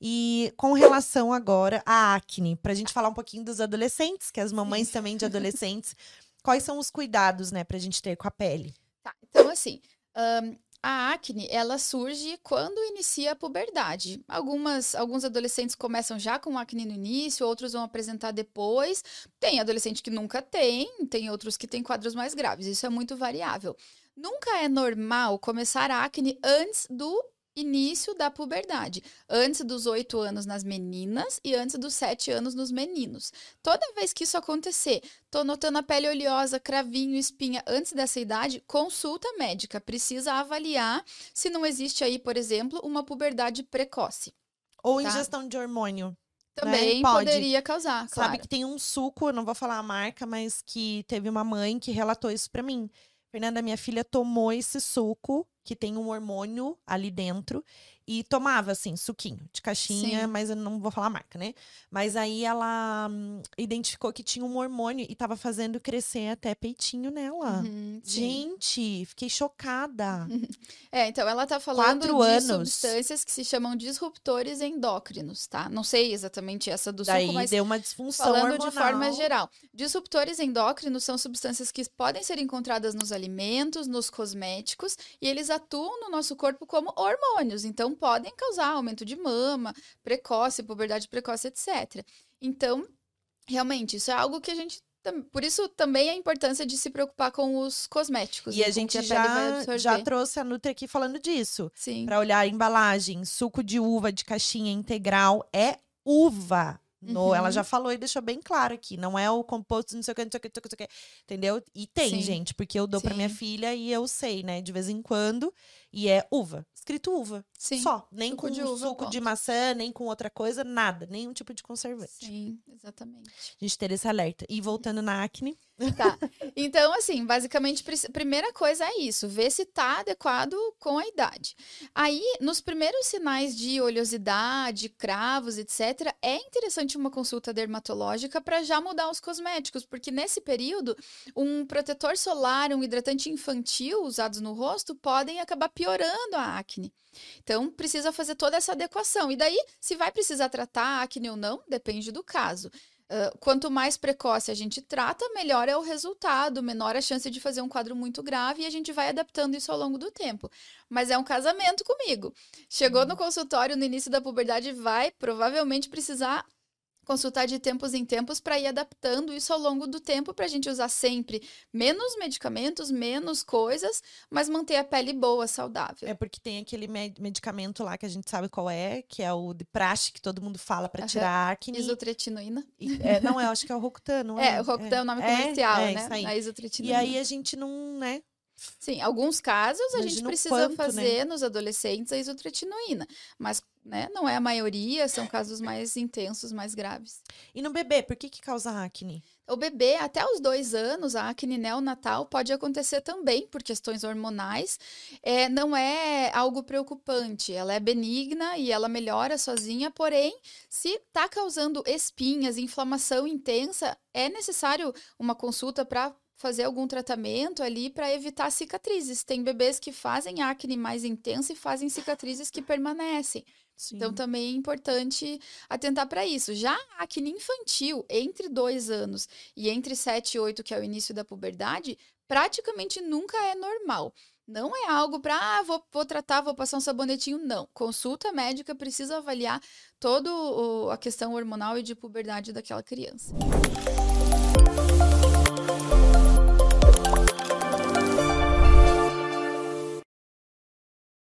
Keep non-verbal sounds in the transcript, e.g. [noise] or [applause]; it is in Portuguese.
E com relação agora à acne, para a gente falar um pouquinho dos adolescentes, que as mamães também de adolescentes, [laughs] quais são os cuidados, né, para a gente ter com a pele? Tá, então assim, um, a acne, ela surge quando inicia a puberdade. Algumas, alguns adolescentes começam já com acne no início, outros vão apresentar depois. Tem adolescente que nunca tem, tem outros que têm quadros mais graves. Isso é muito variável. Nunca é normal começar a acne antes do início da puberdade, antes dos oito anos nas meninas e antes dos sete anos nos meninos. Toda vez que isso acontecer, tô notando a pele oleosa, cravinho, espinha antes dessa idade, consulta médica, precisa avaliar se não existe aí, por exemplo, uma puberdade precoce. Ou tá? ingestão de hormônio. Também né? poderia causar, claro. Sabe que tem um suco, eu não vou falar a marca, mas que teve uma mãe que relatou isso para mim. Fernanda, minha filha tomou esse suco que tem um hormônio ali dentro e tomava, assim, suquinho de caixinha, Sim. mas eu não vou falar a marca, né? Mas aí ela hum, identificou que tinha um hormônio e tava fazendo crescer até peitinho nela. Uhum, Gente, fiquei chocada. [laughs] É, então ela tá falando Quatro de anos. substâncias que se chamam disruptores endócrinos, tá? Não sei exatamente essa do Daí suco, mas deu uma disfunção falando hormonal. de forma geral. Disruptores endócrinos são substâncias que podem ser encontradas nos alimentos, nos cosméticos, e eles atuam no nosso corpo como hormônios. Então, podem causar aumento de mama, precoce, puberdade precoce, etc. Então, realmente, isso é algo que a gente por isso também a importância de se preocupar com os cosméticos. E a gente a já, já trouxe a Nutri aqui falando disso. Sim. Para olhar a embalagem, suco de uva de caixinha integral é uva. No, uhum. Ela já falou e deixou bem claro aqui. Não é o composto, não sei o que, não sei o que, não sei o que. Entendeu? E tem, Sim. gente, porque eu dou para minha filha e eu sei, né? De vez em quando. E é uva. Escrito uva. Sim. Só. Nem suco com de uva, suco ponto. de maçã, nem com outra coisa, nada. Nenhum tipo de conservante. Sim, exatamente. A gente ter esse alerta. E voltando na acne. Tá. Então, assim, basicamente, primeira coisa é isso: ver se tá adequado com a idade. Aí, nos primeiros sinais de oleosidade, cravos, etc., é interessante uma consulta dermatológica para já mudar os cosméticos, porque nesse período, um protetor solar, um hidratante infantil usados no rosto podem acabar piorando a acne. Então, precisa fazer toda essa adequação. E daí, se vai precisar tratar a acne ou não, depende do caso. Uh, quanto mais precoce a gente trata, melhor é o resultado, menor a chance de fazer um quadro muito grave e a gente vai adaptando isso ao longo do tempo. Mas é um casamento comigo. Chegou no uhum. consultório no início da puberdade, vai provavelmente precisar consultar de tempos em tempos para ir adaptando isso ao longo do tempo para a gente usar sempre menos medicamentos, menos coisas, mas manter a pele boa, saudável. É porque tem aquele medicamento lá que a gente sabe qual é, que é o de praxe que todo mundo fala para tirar acne. Isotretinoína. É, não, eu acho que é o Rocutan, não [laughs] é? É, o Rocutan é, o nome é, comercial, é, né? A isotretinoína. E aí a gente não, né? Sim, alguns casos a Imagina gente precisa quanto, né? fazer né? nos adolescentes a isotretinoína, mas né, não é a maioria, são casos mais intensos, mais graves. E no bebê, por que que causa acne? O bebê, até os dois anos, a acne neonatal pode acontecer também por questões hormonais. É, não é algo preocupante, ela é benigna e ela melhora sozinha, porém, se está causando espinhas, inflamação intensa, é necessário uma consulta para fazer algum tratamento ali para evitar cicatrizes. Tem bebês que fazem acne mais intensa e fazem cicatrizes que permanecem. Sim. Então também é importante atentar para isso. Já a acne infantil, entre dois anos e entre 7 e 8, que é o início da puberdade, praticamente nunca é normal. Não é algo para, ah, vou, vou tratar, vou passar um sabonetinho. Não. Consulta médica precisa avaliar toda a questão hormonal e de puberdade daquela criança. Música